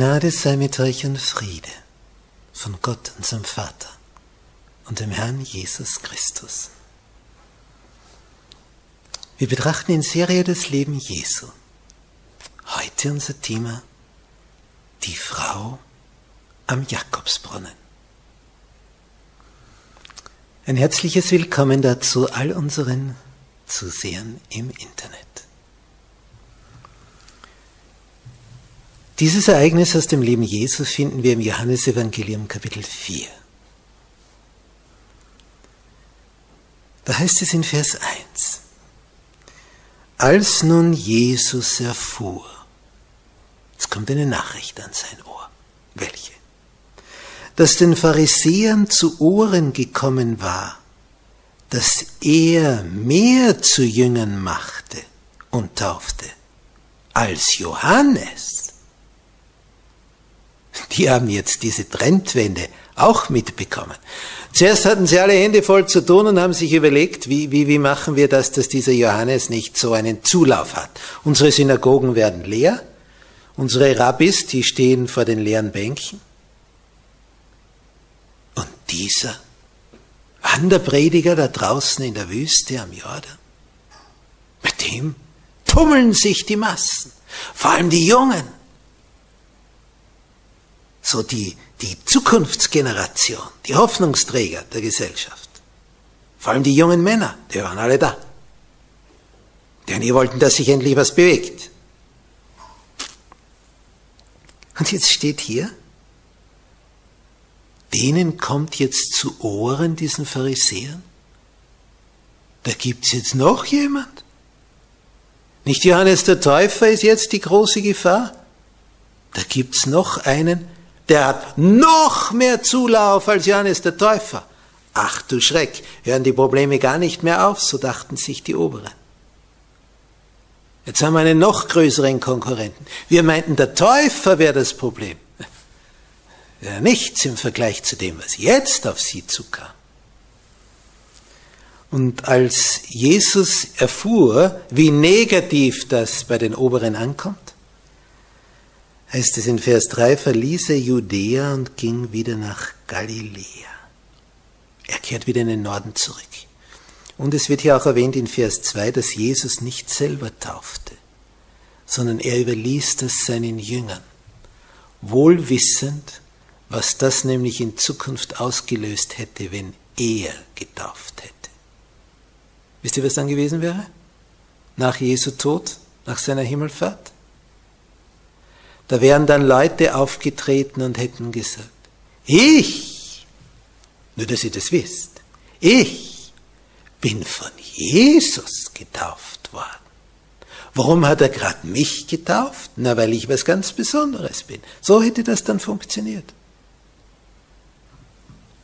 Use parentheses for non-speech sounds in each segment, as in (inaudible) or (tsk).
Gnade sei mit euch und Friede von Gott, unserem Vater und dem Herrn Jesus Christus. Wir betrachten in Serie das Leben Jesu. Heute unser Thema die Frau am Jakobsbrunnen. Ein herzliches Willkommen dazu all unseren Zusehern im Internet. Dieses Ereignis aus dem Leben Jesu finden wir im Johannesevangelium Kapitel 4. Da heißt es in Vers 1, als nun Jesus erfuhr, jetzt kommt eine Nachricht an sein Ohr, welche? Dass den Pharisäern zu Ohren gekommen war, dass er mehr zu Jüngern machte und taufte als Johannes die haben jetzt diese Trendwende auch mitbekommen. Zuerst hatten sie alle Hände voll zu tun und haben sich überlegt, wie, wie, wie machen wir das, dass dieser Johannes nicht so einen Zulauf hat. Unsere Synagogen werden leer, unsere Rabbis, die stehen vor den leeren Bänken. Und dieser Wanderprediger da draußen in der Wüste am Jordan, mit dem tummeln sich die Massen, vor allem die Jungen so die, die Zukunftsgeneration, die Hoffnungsträger der Gesellschaft. Vor allem die jungen Männer, die waren alle da. Denn die wollten, dass sich endlich was bewegt. Und jetzt steht hier, denen kommt jetzt zu Ohren, diesen Pharisäern, da gibt's jetzt noch jemand. Nicht Johannes der Täufer ist jetzt die große Gefahr. Da gibt's noch einen, der hat noch mehr Zulauf als Johannes der Täufer. Ach du Schreck, hören die Probleme gar nicht mehr auf, so dachten sich die Oberen. Jetzt haben wir einen noch größeren Konkurrenten. Wir meinten, der Täufer wäre das Problem. (laughs) Ja, nichts im Vergleich zu dem, was jetzt auf sie zukam. Und als Jesus erfuhr, wie negativ das bei den Oberen ankommt, heißt es in Vers 3, verließ er Judäa und ging wieder nach Galiläa. Er kehrt wieder in den Norden zurück. Und es wird hier auch erwähnt in Vers 2, dass Jesus nicht selber taufte, sondern er überließ das seinen Jüngern, wohl wissend, was das nämlich in Zukunft ausgelöst hätte, wenn er getauft hätte. Wisst ihr, was dann gewesen wäre? Nach Jesu Tod, nach seiner Himmelfahrt? Da wären dann Leute aufgetreten und hätten gesagt, ich, nur dass ihr das wisst, ich bin von Jesus getauft worden. Warum hat er gerade mich getauft? Na, weil ich was ganz Besonderes bin. So hätte das dann funktioniert.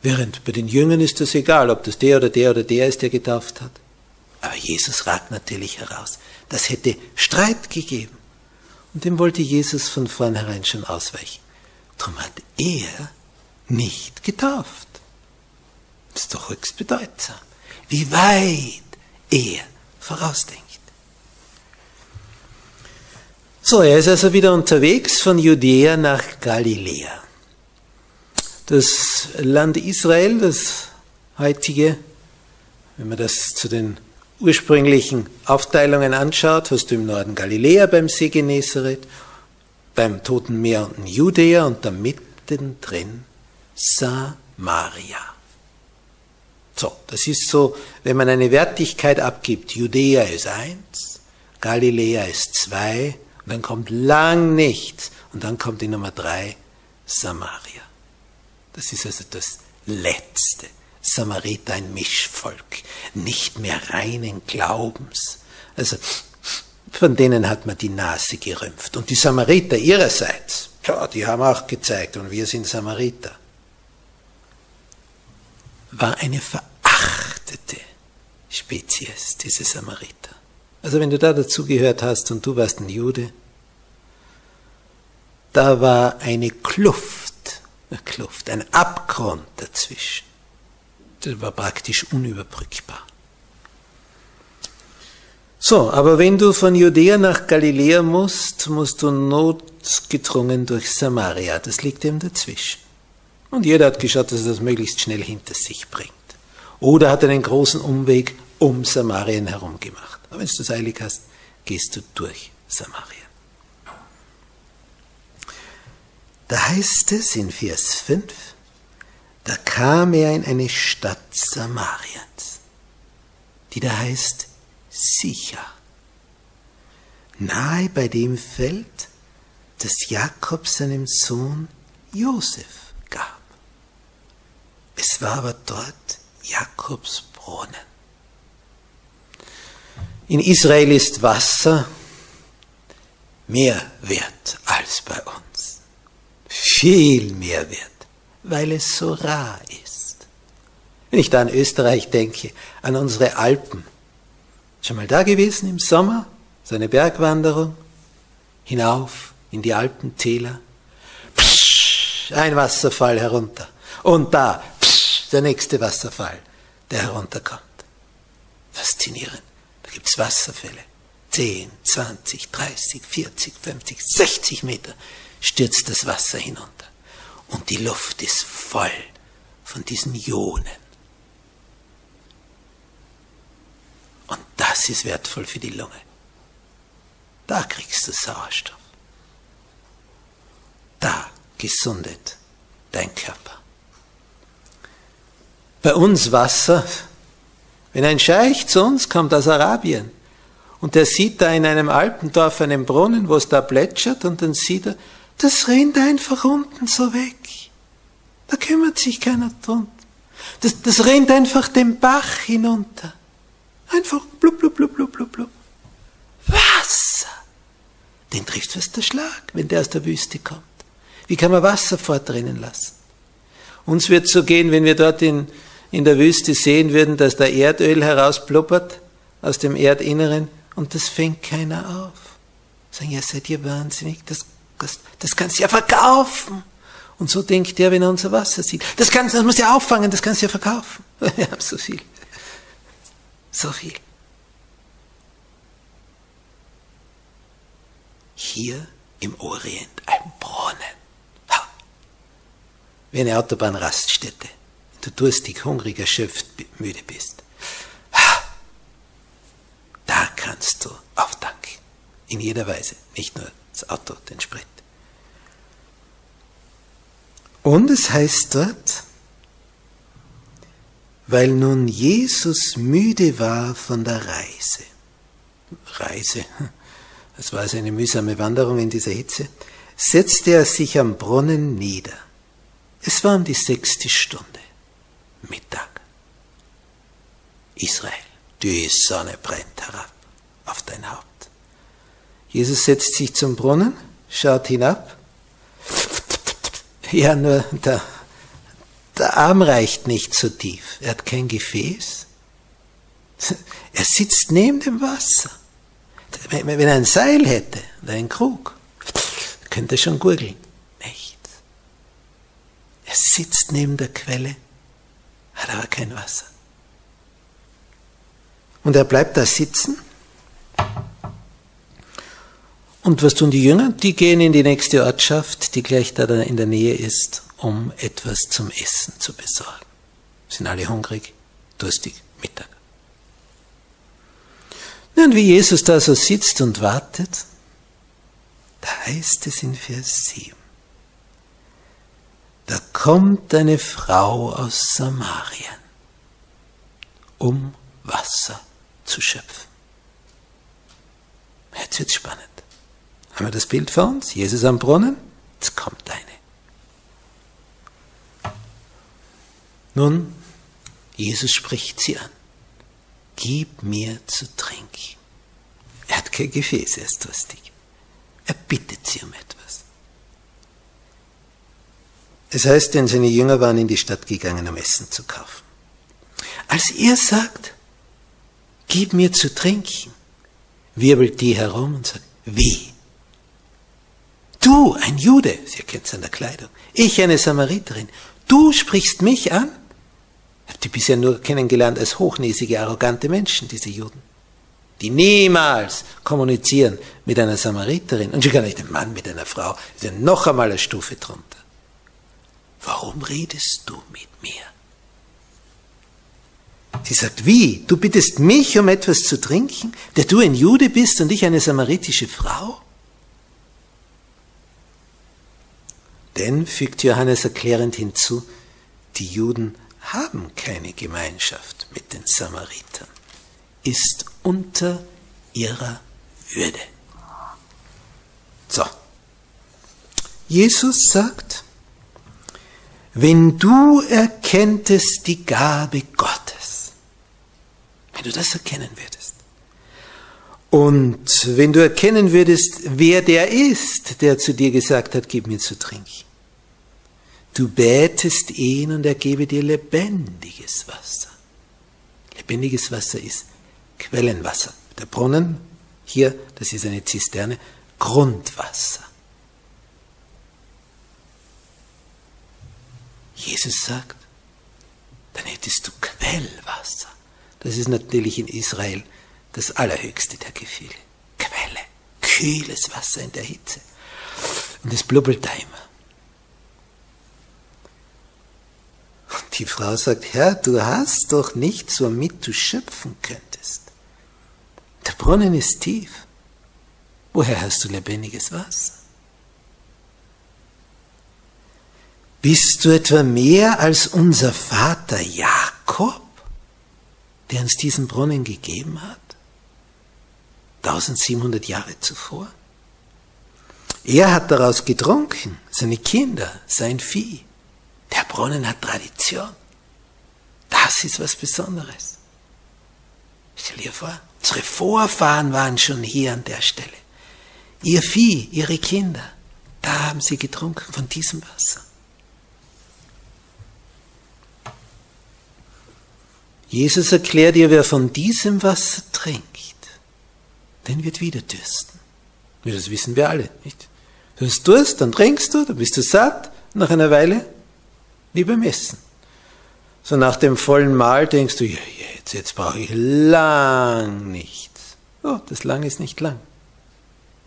Während bei den Jüngern ist das egal, ob das der oder der oder der ist, der getauft hat. Aber Jesus ragt natürlich heraus. Das hätte Streit gegeben. Und dem wollte Jesus von vornherein schon ausweichen. Darum hat er nicht getauft. Das ist doch höchst bedeutsam, wie weit er vorausdenkt. So, er ist also wieder unterwegs von Judäa nach Galiläa. Das Land Israel, das heutige, wenn man das zu den ursprünglichen Aufteilungen anschaut, hast du im Norden Galiläa beim See Genezareth, beim Toten Meer unten Judäa und da mittendrin Samaria. So, das ist so, wenn man eine Wertigkeit abgibt, Judäa ist eins, Galiläa ist zwei, und dann kommt lang nichts. Und dann kommt die Nummer drei, Samaria. Das ist also das Letzte. Samariter ein Mischvolk, nicht mehr reinen Glaubens. Also von denen hat man die Nase gerümpft. Und die Samariter ihrerseits, ja, die haben auch gezeigt, und wir sind Samariter, war eine verachtete Spezies, diese Samariter. Also wenn du da dazugehört hast und du warst ein Jude, da war eine Kluft, eine Kluft, ein Abgrund dazwischen. Das war praktisch unüberbrückbar. So, aber wenn du von Judäa nach Galiläa musst, musst du notgedrungen durch Samaria. Das liegt eben dazwischen. Und jeder hat geschaut, dass er das möglichst schnell hinter sich bringt. Oder hat einen großen Umweg um Samarien herum gemacht. Aber wenn du das eilig hast, gehst du durch Samaria. Da heißt es in Vers 5, da kam er in eine Stadt Samariens, die da heißt Sicher, nahe bei dem Feld, das Jakob seinem Sohn Josef gab. Es war aber dort Jakobs Brunnen. In Israel ist Wasser mehr wert als bei uns. Viel mehr wert, weil es so rar ist. Wenn ich da an Österreich denke, an unsere Alpen, schon mal da gewesen im Sommer, so eine Bergwanderung, hinauf in die Alpentäler, psch, ein Wasserfall herunter. Und da, psch, der nächste Wasserfall, der herunterkommt. Faszinierend. Da gibt es Wasserfälle. 10, 20, 30, 40, 50, 60 Meter stürzt das Wasser hinunter. Und die Luft ist voll von diesen Ionen. Und das ist wertvoll für die Lunge. Da kriegst du Sauerstoff. Da gesundet dein Körper. Bei uns Wasser wenn ein Scheich zu uns kommt aus Arabien und der sieht da in einem Alpendorf einen Brunnen, wo es da plätschert und dann sieht er, das rennt einfach unten so weg. Da kümmert sich keiner drum. Das, das rennt einfach den Bach hinunter. Einfach blub, blub, blub, blub, blub, blub. Wasser. Den trifft fast der Schlag, wenn der aus der Wüste kommt. Wie kann man Wasser fortrennen lassen? Uns wird so gehen, wenn wir dort in, in der Wüste sehen würden, dass da Erdöl herauspluppert aus dem Erdinneren und das fängt keiner auf. Sagen, ja, seid ihr wahnsinnig, das, das, das kannst du ja verkaufen. Und so denkt er, wenn er unser Wasser sieht. Das, kannst, das musst du ja auffangen, das kannst du ja verkaufen. (laughs) Wir haben so viel. So viel. Hier im Orient ein Brunnen. Ha. Wie eine Autobahnraststätte du durstig, hungrig, erschöpft, müde bist. Da kannst du aufdanken. In jeder Weise. Nicht nur das Auto, den Sprit. Und es heißt dort, weil nun Jesus müde war von der Reise. Reise, das war also eine mühsame Wanderung in dieser Hitze, setzte er sich am Brunnen nieder. Es war um die sechste Stunde. Mittag. Israel, die Sonne brennt herab auf dein Haupt. Jesus setzt sich zum Brunnen, schaut hinab. (laughs) Ja, nur der, der Arm reicht nicht so tief. Er hat kein Gefäß. (laughs) Er sitzt neben dem Wasser. Wenn er ein Seil hätte oder einen Krug, (tsk) könnt ihr schon gurgeln. Nichts. Er sitzt neben der Quelle, hat aber kein Wasser. Und er bleibt da sitzen. Und was tun die Jünger? Die gehen in die nächste Ortschaft, die gleich da in der Nähe ist, um etwas zum Essen zu besorgen. Sind alle hungrig, durstig, Mittag. Und wie Jesus da so sitzt und wartet, da heißt es in Vers 7, da kommt eine Frau aus Samarien, um Wasser zu schöpfen. Jetzt wird's spannend. Haben wir das Bild vor uns? Jesus am Brunnen? Jetzt kommt eine. Nun, Jesus spricht sie an. Gib mir zu trinken. Er hat kein Gefäß, er ist durstig. Er bittet sie um etwas. Es heißt, denn seine Jünger waren in die Stadt gegangen, um Essen zu kaufen. Als er sagt, gib mir zu trinken, wirbelt die herum und sagt, wie? Du, ein Jude, sie erkennt es an der Kleidung, ich eine Samariterin, du sprichst mich an? Ich habe die bisher nur kennengelernt als hochnäsige, arrogante Menschen, diese Juden, die niemals kommunizieren mit einer Samariterin und schon gar nicht ein Mann mit einer Frau, ist ja noch einmal eine Stufe drunter. Warum redest du mit mir? Sie sagt, wie? Du bittest mich um etwas zu trinken, der du ein Jude bist und ich eine samaritische Frau? Denn, fügt Johannes erklärend hinzu, die Juden haben keine Gemeinschaft mit den Samaritern, ist unter ihrer Würde. So. Jesus sagt, wenn du erkenntest die Gabe Gottes, wenn du das erkennen würdest, und wenn du erkennen würdest, wer der ist, der zu dir gesagt hat, gib mir zu trinken, Du betest ihn und er gebe dir lebendiges Wasser. Lebendiges Wasser ist Quellenwasser. Der Brunnen, hier, das ist eine Zisterne, Grundwasser. Jesus sagt, dann hättest du Quellwasser. Das ist natürlich in Israel das allerhöchste der Gefühle. Quelle, kühles Wasser in der Hitze. Und es blubbelt da immer. Die Frau sagt, Herr, du hast doch nichts, womit du schöpfen könntest. Der Brunnen ist tief. Woher hast du lebendiges Wasser? Bist du etwa mehr als unser Vater Jakob, der uns diesen Brunnen gegeben hat? 1700 Jahre zuvor. Er hat daraus getrunken, seine Kinder, sein Vieh. Der Brunnen hat Tradition. Das ist was Besonderes. Stell dir vor, unsere Vorfahren waren schon hier an der Stelle. Ihr Vieh, ihre Kinder, da haben sie getrunken von diesem Wasser. Jesus erklärt dir, wer von diesem Wasser trinkt, den wird wieder dürsten. Das wissen wir alle, nicht? Du hast Durst, dann trinkst du, dann bist du satt, nach einer Weile wie beim Essen. So nach dem vollen Mahl denkst du, jetzt, jetzt brauche ich lang nichts. Oh, das lang ist nicht lang.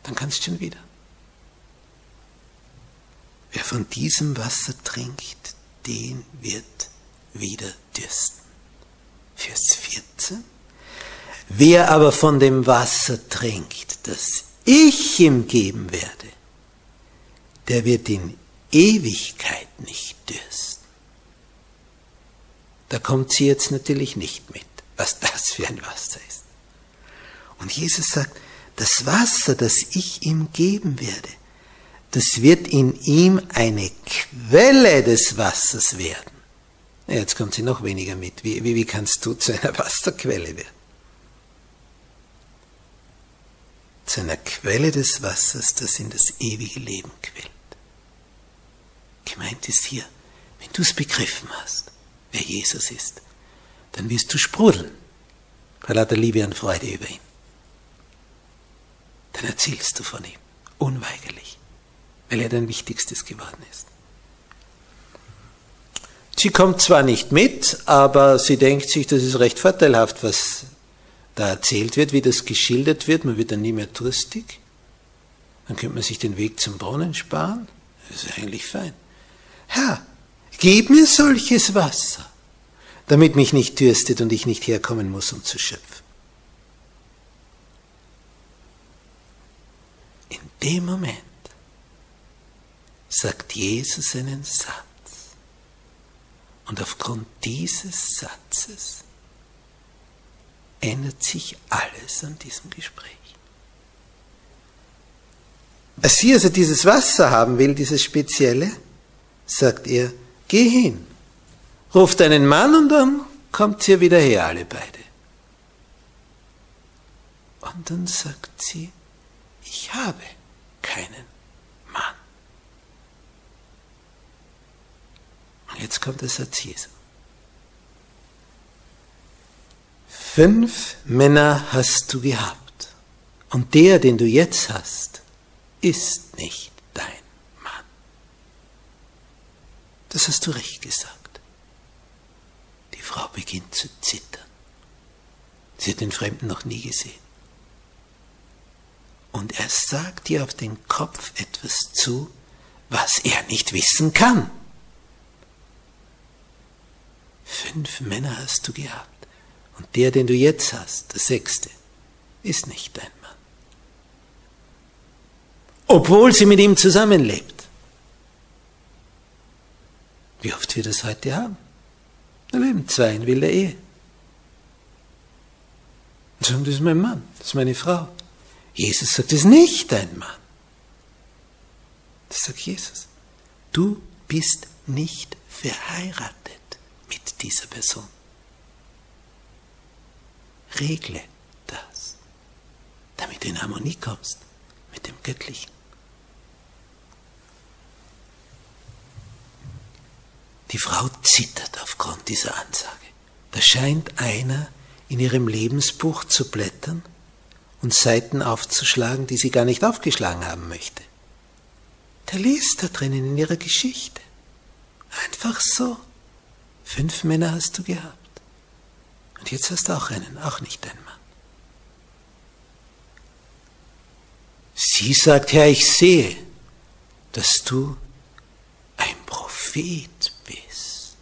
Dann kannst du schon wieder. Wer von diesem Wasser trinkt, den wird wieder dürsten. Vers 14. Wer aber von dem Wasser trinkt, das ich ihm geben werde, der wird in Ewigkeit nicht dürsten. Da kommt sie jetzt natürlich nicht mit, was das für ein Wasser ist. Und Jesus sagt, das Wasser, das ich ihm geben werde, das wird in ihm eine Quelle des Wassers werden. Jetzt kommt sie noch weniger mit. Wie, wie, wie kannst du zu einer (laughs) Wasserquelle werden? Zu einer Quelle des Wassers, das in das ewige Leben quillt. Gemeint ist hier, wenn du es begriffen hast, wer Jesus ist, dann wirst du sprudeln vor lauter Liebe und Freude über ihn. Dann erzählst du von ihm, unweigerlich. weil er dein Wichtigstes geworden ist. Sie kommt zwar nicht mit, aber sie denkt sich, das ist recht vorteilhaft, was da erzählt wird, wie das geschildert wird. Man wird dann nie mehr durstig. Dann könnte man sich den Weg zum Brunnen sparen. Das ist eigentlich fein. Herr, gib mir solches Wasser, damit mich nicht dürstet und ich nicht herkommen muss, um zu schöpfen. In dem Moment sagt Jesus einen Satz. Und aufgrund dieses Satzes ändert sich alles an diesem Gespräch. Als sie also dieses Wasser haben will, dieses Spezielle, sagt er, geh hin, ruft einen Mann und dann kommt ihr wieder her, alle beide. Und dann sagt sie, ich habe keinen Mann. Und jetzt kommt der Satz Jesu. Fünf Männer hast du gehabt und der, den du jetzt hast, ist nicht dein Mann. Das hast du recht gesagt. Die Frau beginnt zu zittern. Sie hat den Fremden noch nie gesehen. Und er sagt ihr auf den Kopf etwas zu, was er nicht wissen kann. Fünf Männer hast du gehabt. Und der, den du jetzt hast, der sechste, ist nicht dein Mann obwohl sie mit ihm zusammenlebt. Wie oft wir das heute haben? Da leben zwei in wilder Ehe. Und sagen, das ist mein Mann, das ist meine Frau. Jesus sagt, das ist nicht dein Mann. Das sagt Jesus. Du bist nicht verheiratet mit dieser Person. Regle das, damit du in Harmonie kommst mit dem Göttlichen. Die Frau zittert aufgrund dieser Ansage. Da scheint einer in ihrem Lebensbuch zu blättern und Seiten aufzuschlagen, die sie gar nicht aufgeschlagen haben möchte. Der liest da drinnen in ihrer Geschichte. Einfach so. Fünf Männer hast du gehabt. Und jetzt hast du auch einen, auch nicht dein Mann. Sie sagt, Herr, ich sehe, dass du ein Prophet bist.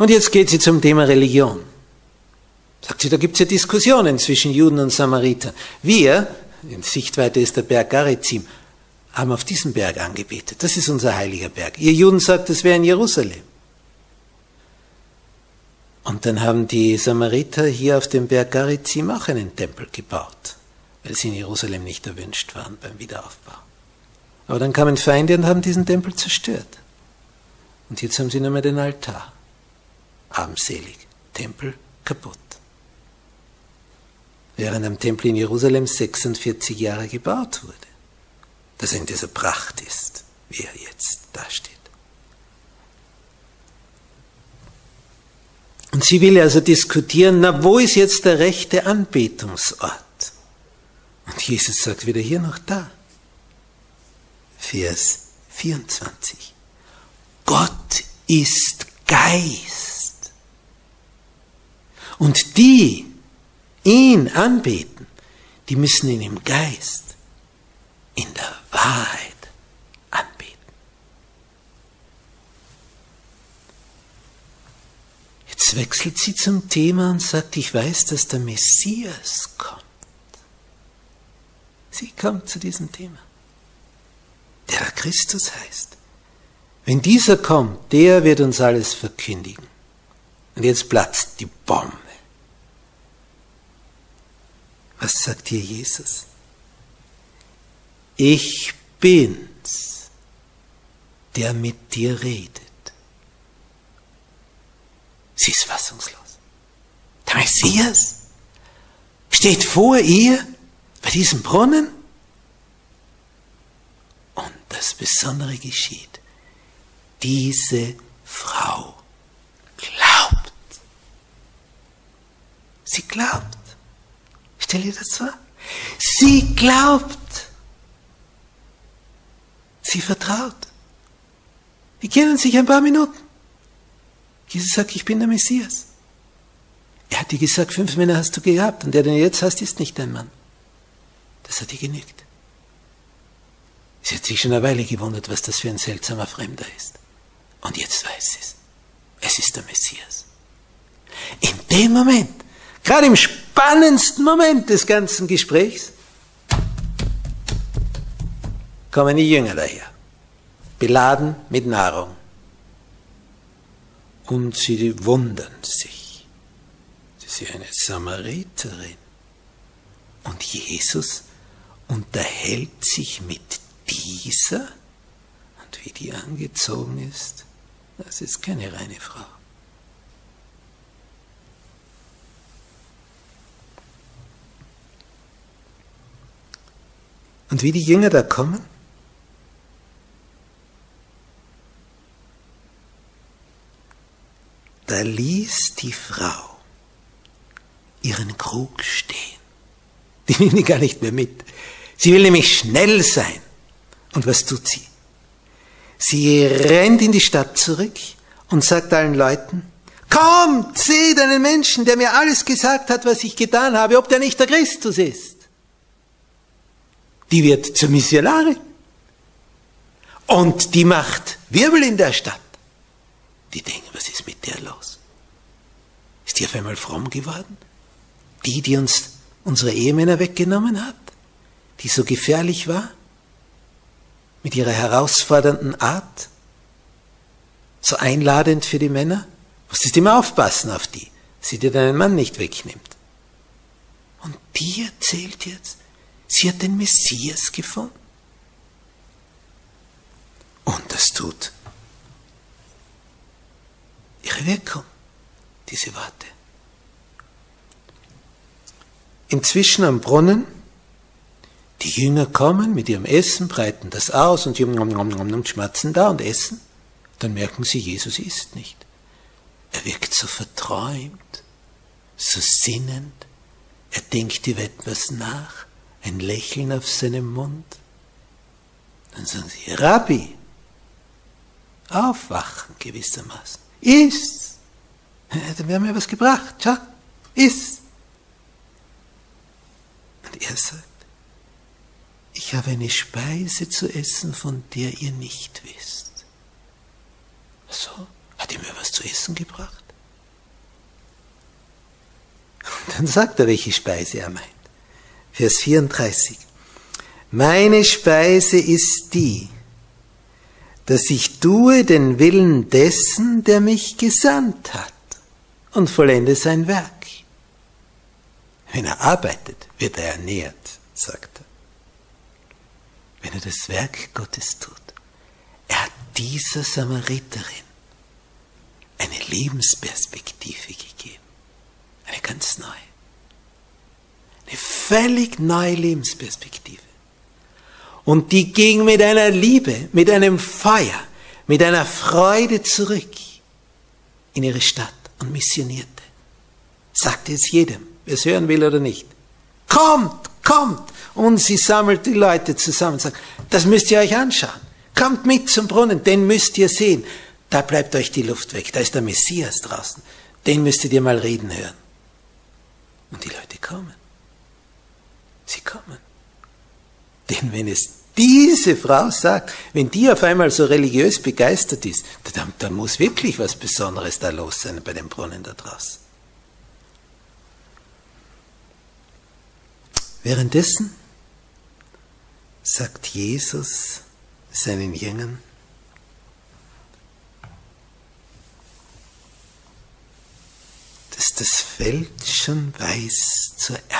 Und jetzt geht sie zum Thema Religion. Sagt sie, da gibt es ja Diskussionen zwischen Juden und Samaritern. Wir, in Sichtweite ist der Berg Garizim, haben auf diesem Berg angebetet. Das ist unser heiliger Berg. Ihr Juden sagt, das wäre in Jerusalem. Und dann haben die Samariter hier auf dem Berg Garizim auch einen Tempel gebaut, weil sie in Jerusalem nicht erwünscht waren beim Wiederaufbau. Aber dann kamen Feinde und haben diesen Tempel zerstört. Und jetzt haben sie nur mehr den Altar. Armselig. Tempel kaputt. Während am Tempel in Jerusalem 46 Jahre gebaut wurde. Dass er in dieser Pracht ist, wie er jetzt dasteht. Und sie will also diskutieren, na, wo ist jetzt der rechte Anbetungsort? Und Jesus sagt weder hier noch da. Vers 24. Gott ist Geist. Und die ihn anbeten, die müssen ihn im Geist, in der Wahrheit anbeten. Jetzt wechselt sie zum Thema und sagt, ich weiß, dass der Messias kommt. Sie kommt zu diesem Thema der Christus heißt. Wenn dieser kommt, der wird uns alles verkündigen. Und jetzt platzt die Bombe. Was sagt hier Jesus? Ich bin's, der mit dir redet. Sie ist fassungslos. Der Messias steht vor ihr bei diesem Brunnen das Besondere geschieht. Diese Frau glaubt. Sie glaubt. Stell dir das vor. Sie glaubt. Sie vertraut. Die kennen sich ein paar Minuten. Jesus sagt, ich bin der Messias. Er hat dir gesagt, fünf Männer hast du gehabt und der, den du jetzt hast, ist nicht dein Mann. Das hat ihr genügt. Sie hat sich schon eine Weile gewundert, was das für ein seltsamer Fremder ist. Und jetzt weiß sie es. Es ist der Messias. In dem Moment, gerade im spannendsten Moment des ganzen Gesprächs, kommen die Jünger daher, beladen mit Nahrung. Und sie wundern sich. Sie ist eine Samariterin. Und Jesus unterhält sich mit dieser und wie die angezogen ist, das ist keine reine Frau. Und wie die Jünger da kommen, da ließ die Frau ihren Krug stehen. Die nimmt ihn gar nicht mehr mit. Sie will nämlich schnell sein. Und was tut sie? Sie rennt in die Stadt zurück und sagt allen Leuten, Kommt, seht einen Menschen, der mir alles gesagt hat, was ich getan habe, ob der nicht der Christus ist. Die wird zur Missionarin. Und die macht Wirbel in der Stadt. Die denken, was ist mit der los? Ist die auf einmal fromm geworden? Die, die uns unsere Ehemänner weggenommen hat? Die so gefährlich war? mit ihrer herausfordernden Art, so einladend für die Männer, musstest immer aufpassen auf die, sie dir deinen Mann nicht wegnimmt. Und die erzählt jetzt, sie hat den Messias gefunden. Und das tut ihre Wirkung, diese Worte. Inzwischen am Brunnen die Jünger kommen mit ihrem Essen, breiten das aus und schmatzen da und essen. Dann merken sie, Jesus isst nicht. Er wirkt so verträumt, so sinnend. Er denkt über etwas nach, ein Lächeln auf seinem Mund. Dann sagen sie, Rabbi, aufwachen gewissermaßen. Iss! Dann werden wir was gebracht. Schau, iss! Und er sagt, ich habe eine Speise zu essen, von der ihr nicht wisst. So, hat er mir was zu essen gebracht? Und dann sagt er, welche Speise er meint. Vers 34. Meine Speise ist die, dass ich tue den Willen dessen, der mich gesandt hat und vollende sein Werk. Wenn er arbeitet, wird er ernährt, sagt er wenn er das Werk Gottes tut. Er hat dieser Samariterin eine Lebensperspektive gegeben. Eine ganz neue. Eine völlig neue Lebensperspektive. Und die ging mit einer Liebe, mit einem Feuer, mit einer Freude zurück in ihre Stadt und missionierte. Sagte es jedem, wer es hören will oder nicht. Kommt, kommt, und sie sammelt die Leute zusammen und sagt, das müsst ihr euch anschauen. Kommt mit zum Brunnen, den müsst ihr sehen. Da bleibt euch die Luft weg, da ist der Messias draußen. Den müsstet ihr mal reden hören. Und die Leute kommen. Sie kommen. Denn wenn es diese Frau sagt, wenn die auf einmal so religiös begeistert ist, dann, dann muss wirklich was Besonderes da los sein bei dem Brunnen da draußen. Währenddessen sagt Jesus seinen Jüngern, dass das Feld schon weiß zur ist,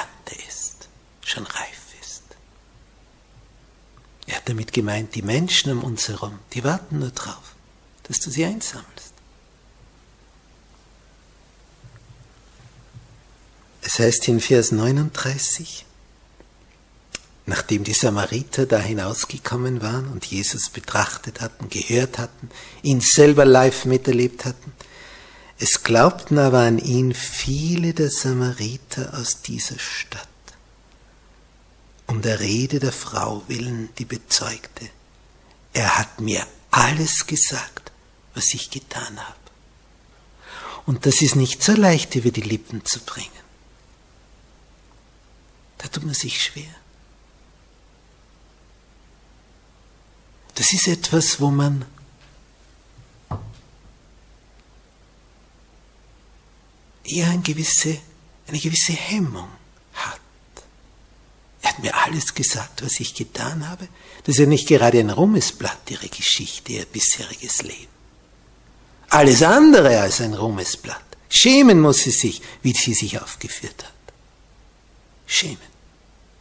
schon reif ist. Er hat damit gemeint, die Menschen um uns herum, die warten nur drauf, dass du sie einsammelst. Es heißt in Vers 39, nachdem die Samariter da hinausgekommen waren und Jesus betrachtet hatten, gehört hatten, ihn selber live miterlebt hatten. Es glaubten aber an ihn viele der Samariter aus dieser Stadt, um der Rede der Frau willen, die bezeugte, er hat mir alles gesagt, was ich getan habe. Und das ist nicht so leicht über die Lippen zu bringen. Da tut man sich schwer. Das ist etwas, wo man eher eine gewisse, eine gewisse Hemmung mir alles gesagt, was ich getan habe. Das ist ja nicht gerade ein Ruhmesblatt, ihre Geschichte, ihr bisheriges Leben. Alles andere als ein Ruhmesblatt. Schämen muss sie sich, wie sie sich aufgeführt hat. Schämen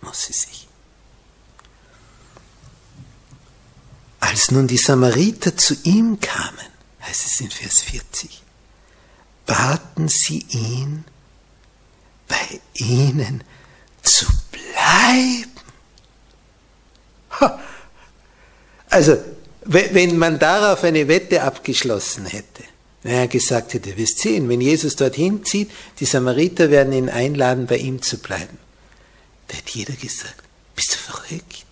muss sie sich. Als nun die Samariter zu ihm kamen, heißt es in Vers 40, baten sie ihn, bei ihnen zu bleiben. Also, wenn man darauf eine Wette abgeschlossen hätte, wenn er gesagt hätte, wir sehen, wenn Jesus dorthin zieht, die Samariter werden ihn einladen, bei ihm zu bleiben. Da hätte jeder gesagt, bist du verrückt?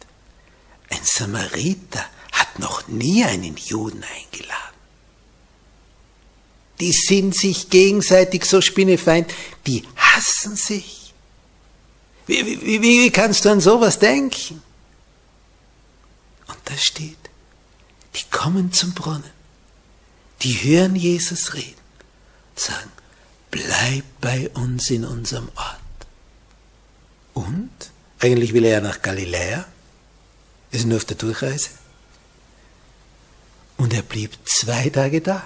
Ein Samariter hat noch nie einen Juden eingeladen. Die sind sich gegenseitig so spinnefeind, die hassen sich. Wie, wie, wie kannst du an sowas denken? Und da steht, die kommen zum Brunnen, die hören Jesus reden, sagen, bleib bei uns in unserem Ort. Und, eigentlich will er ja nach Galiläa, ist nur auf der Durchreise. Und er blieb zwei Tage da.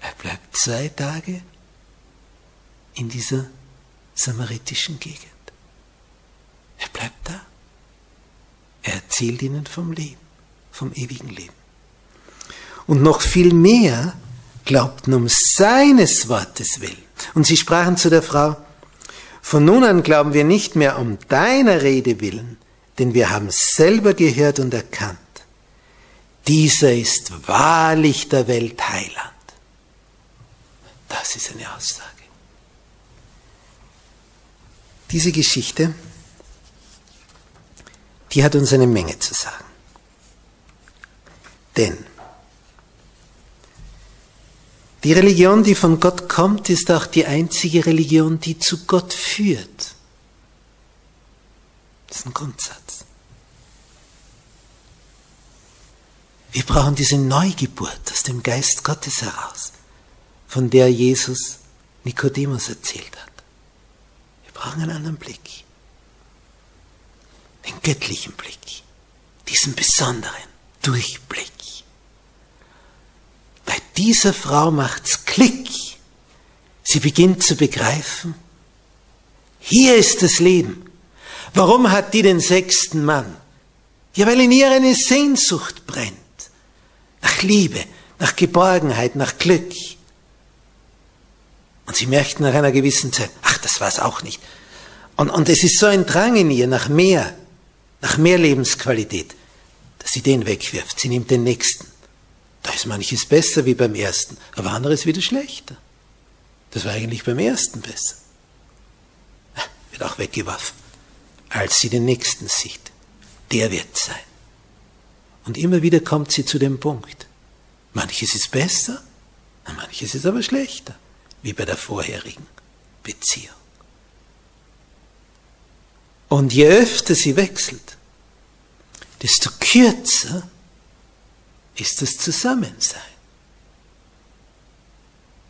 Er bleibt zwei Tage in dieser samaritischen Gegend. Er bleibt da. Er erzählt ihnen vom Leben, vom ewigen Leben. Und noch viel mehr glaubten um seines Wortes willen. Und sie sprachen zu der Frau, von nun an glauben wir nicht mehr um deiner Rede willen, denn wir haben selber gehört und erkannt, dieser ist wahrlich der Welt Heiland. Das ist eine Aussage. Diese Geschichte, die hat uns eine Menge zu sagen. Denn die Religion, die von Gott kommt, ist auch die einzige Religion, die zu Gott führt. Das ist ein Grundsatz. Wir brauchen diese Neugeburt aus dem Geist Gottes heraus, von der Jesus Nikodemus erzählt hat. Brauchen einen anderen Blick, den göttlichen Blick, diesen besonderen Durchblick. Bei dieser Frau macht's Klick. Sie beginnt zu begreifen, hier ist das Leben. Warum hat die den sechsten Mann? Ja, weil in ihr eine Sehnsucht brennt nach Liebe, nach Geborgenheit, nach Glück. Und sie merkt nach einer gewissen Zeit, ach, das war es auch nicht. Und, und es ist so ein Drang in ihr nach mehr, nach mehr Lebensqualität, dass sie den wegwirft. Sie nimmt den nächsten. Da ist manches besser wie beim ersten, aber anderes wieder schlechter. Das war eigentlich beim ersten besser. Wird auch weggeworfen, als sie den nächsten sieht. Der wird sein. Und immer wieder kommt sie zu dem Punkt. Manches ist besser, manches ist aber schlechter, wie bei der vorherigen Beziehung. Und je öfter sie wechselt, desto kürzer ist das Zusammensein.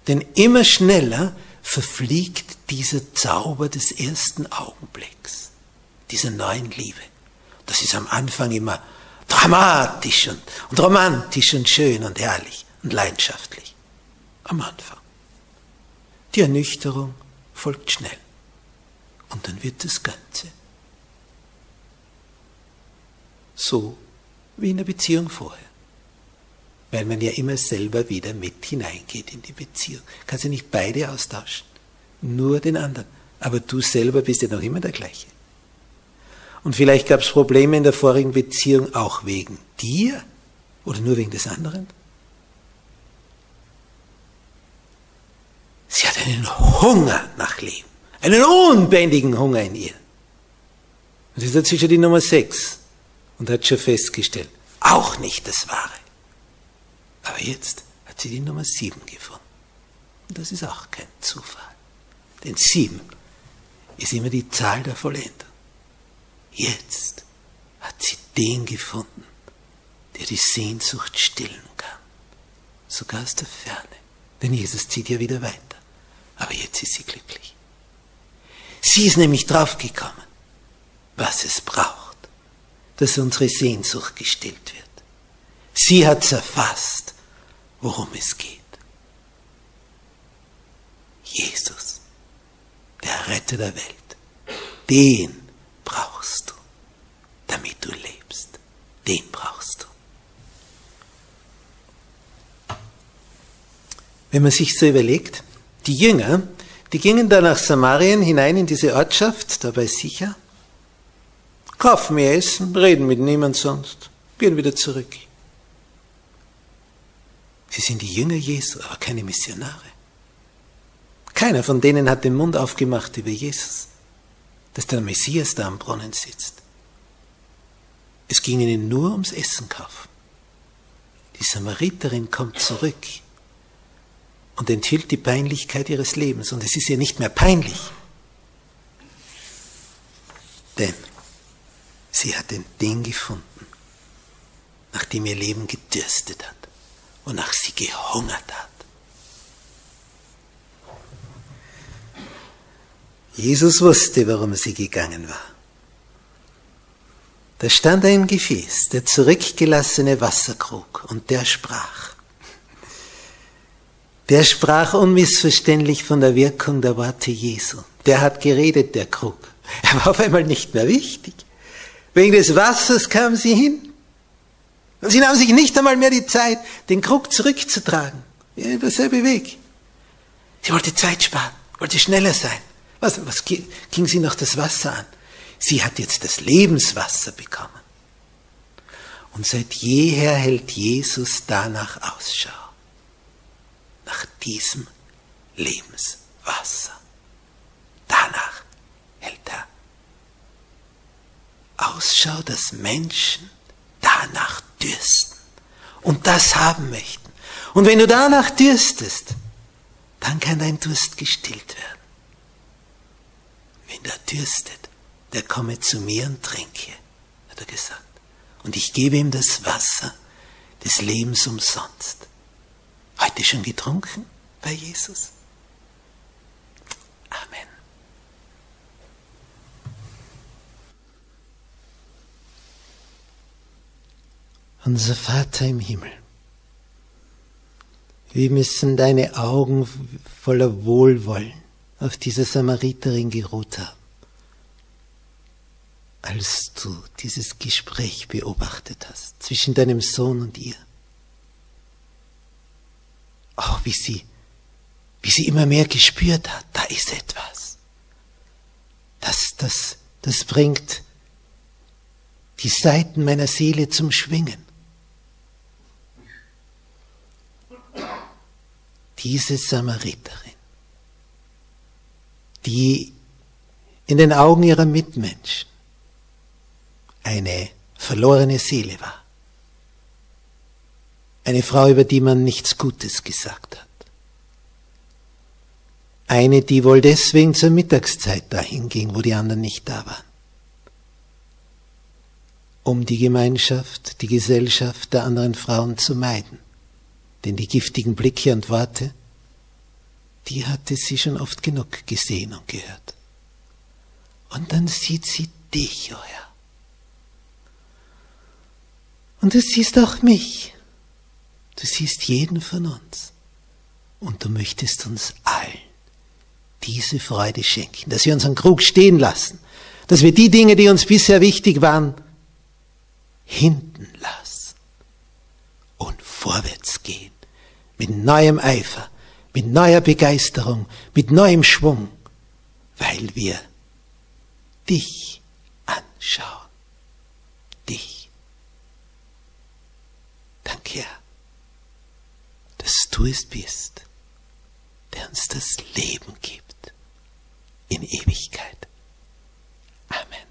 Denn immer schneller verfliegt dieser Zauber des ersten Augenblicks, dieser neuen Liebe. Das ist am Anfang immer dramatisch und, und romantisch und schön und herrlich und leidenschaftlich. Am Anfang. Die Ernüchterung folgt schnell. Und dann wird das Ganze so wie in der Beziehung vorher. Weil man ja immer selber wieder mit hineingeht in die Beziehung. Kannst du nicht beide austauschen. Nur den anderen. Aber du selber bist ja noch immer der gleiche. Und vielleicht gab es Probleme in der vorigen Beziehung auch wegen dir oder nur wegen des anderen. Sie hat einen Hunger nach Leben, einen unbändigen Hunger in ihr. Und ist dazwischen die Nummer 6 und hat schon festgestellt, auch nicht das Wahre. Aber jetzt hat sie die Nummer sieben gefunden. Und das ist auch kein Zufall. Denn sieben ist immer die Zahl der Vollendung. Jetzt hat sie den gefunden, der die Sehnsucht stillen kann. Sogar aus der Ferne. Denn Jesus zieht ja wieder weiter. Aber jetzt ist sie glücklich. Sie ist nämlich draufgekommen, was es braucht, dass unsere Sehnsucht gestillt wird. Sie hat es erfasst, worum es geht. Jesus, der Retter der Welt, den brauchst du, damit du lebst. Den brauchst du. Wenn man sich so überlegt, die Jünger, die gingen da nach Samarien hinein in diese Ortschaft, dabei sicher, kaufen ihr Essen, reden mit niemand sonst, gehen wieder zurück. Sie sind die Jünger Jesu, aber keine Missionare. Keiner von denen hat den Mund aufgemacht über Jesus, dass der Messias da am Brunnen sitzt. Es ging ihnen nur ums Essen kaufen. Die Samariterin kommt zurück und enthüllt die Peinlichkeit ihres Lebens. Und es ist ihr nicht mehr peinlich. Denn sie hat den Ding gefunden, nach dem ihr Leben gedürstet hat und nach sie gehungert hat. Jesus wusste, warum sie gegangen war. Da stand ein Gefäß, der zurückgelassene Wasserkrug, und der sprach. Der sprach unmissverständlich von der Wirkung der Worte Jesu. Der hat geredet, der Krug. Er war auf einmal nicht mehr wichtig. Wegen des Wassers kam sie hin. Und sie nahm sich nicht einmal mehr die Zeit, den Krug zurückzutragen. Ja, derselbe Weg. Sie wollte Zeit sparen, wollte schneller sein. Was, was ging sie noch das Wasser an? Sie hat jetzt das Lebenswasser bekommen. Und seit jeher hält Jesus danach Ausschau nach diesem Lebenswasser. Danach hält er Ausschau, dass Menschen danach dürsten und das haben möchten. Und wenn du danach dürstest, dann kann dein Durst gestillt werden. Wenn der dürstet, der komme zu mir und trinke, hat er gesagt. Und ich gebe ihm das Wasser des Lebens umsonst. Heute schon getrunken bei Jesus? Amen. Unser Vater im Himmel, wir müssen deine Augen voller Wohlwollen auf diese Samariterin geruht haben, als du dieses Gespräch beobachtet hast zwischen deinem Sohn und ihr auch wie sie, wie sie immer mehr gespürt hat, da ist etwas. Das, das, das bringt die Seiten meiner Seele zum Schwingen. Diese Samariterin, die in den Augen ihrer Mitmenschen eine verlorene Seele war, eine Frau, über die man nichts Gutes gesagt hat. Eine, die wohl deswegen zur Mittagszeit dahin ging, wo die anderen nicht da waren. Um die Gemeinschaft, die Gesellschaft der anderen Frauen zu meiden. Denn die giftigen Blicke und Worte, die hatte sie schon oft genug gesehen und gehört. Und dann sieht sie dich, oh Herr. Und du siehst auch mich. Du siehst jeden von uns. Und du möchtest uns allen diese Freude schenken, dass wir unseren Krug stehen lassen, dass wir die Dinge, die uns bisher wichtig waren, hinten lassen und vorwärts gehen mit neuem Eifer, mit neuer Begeisterung, mit neuem Schwung, weil wir dich anschauen. Dich. Danke, Herr dass du es bist, der uns das Leben gibt in Ewigkeit. Amen.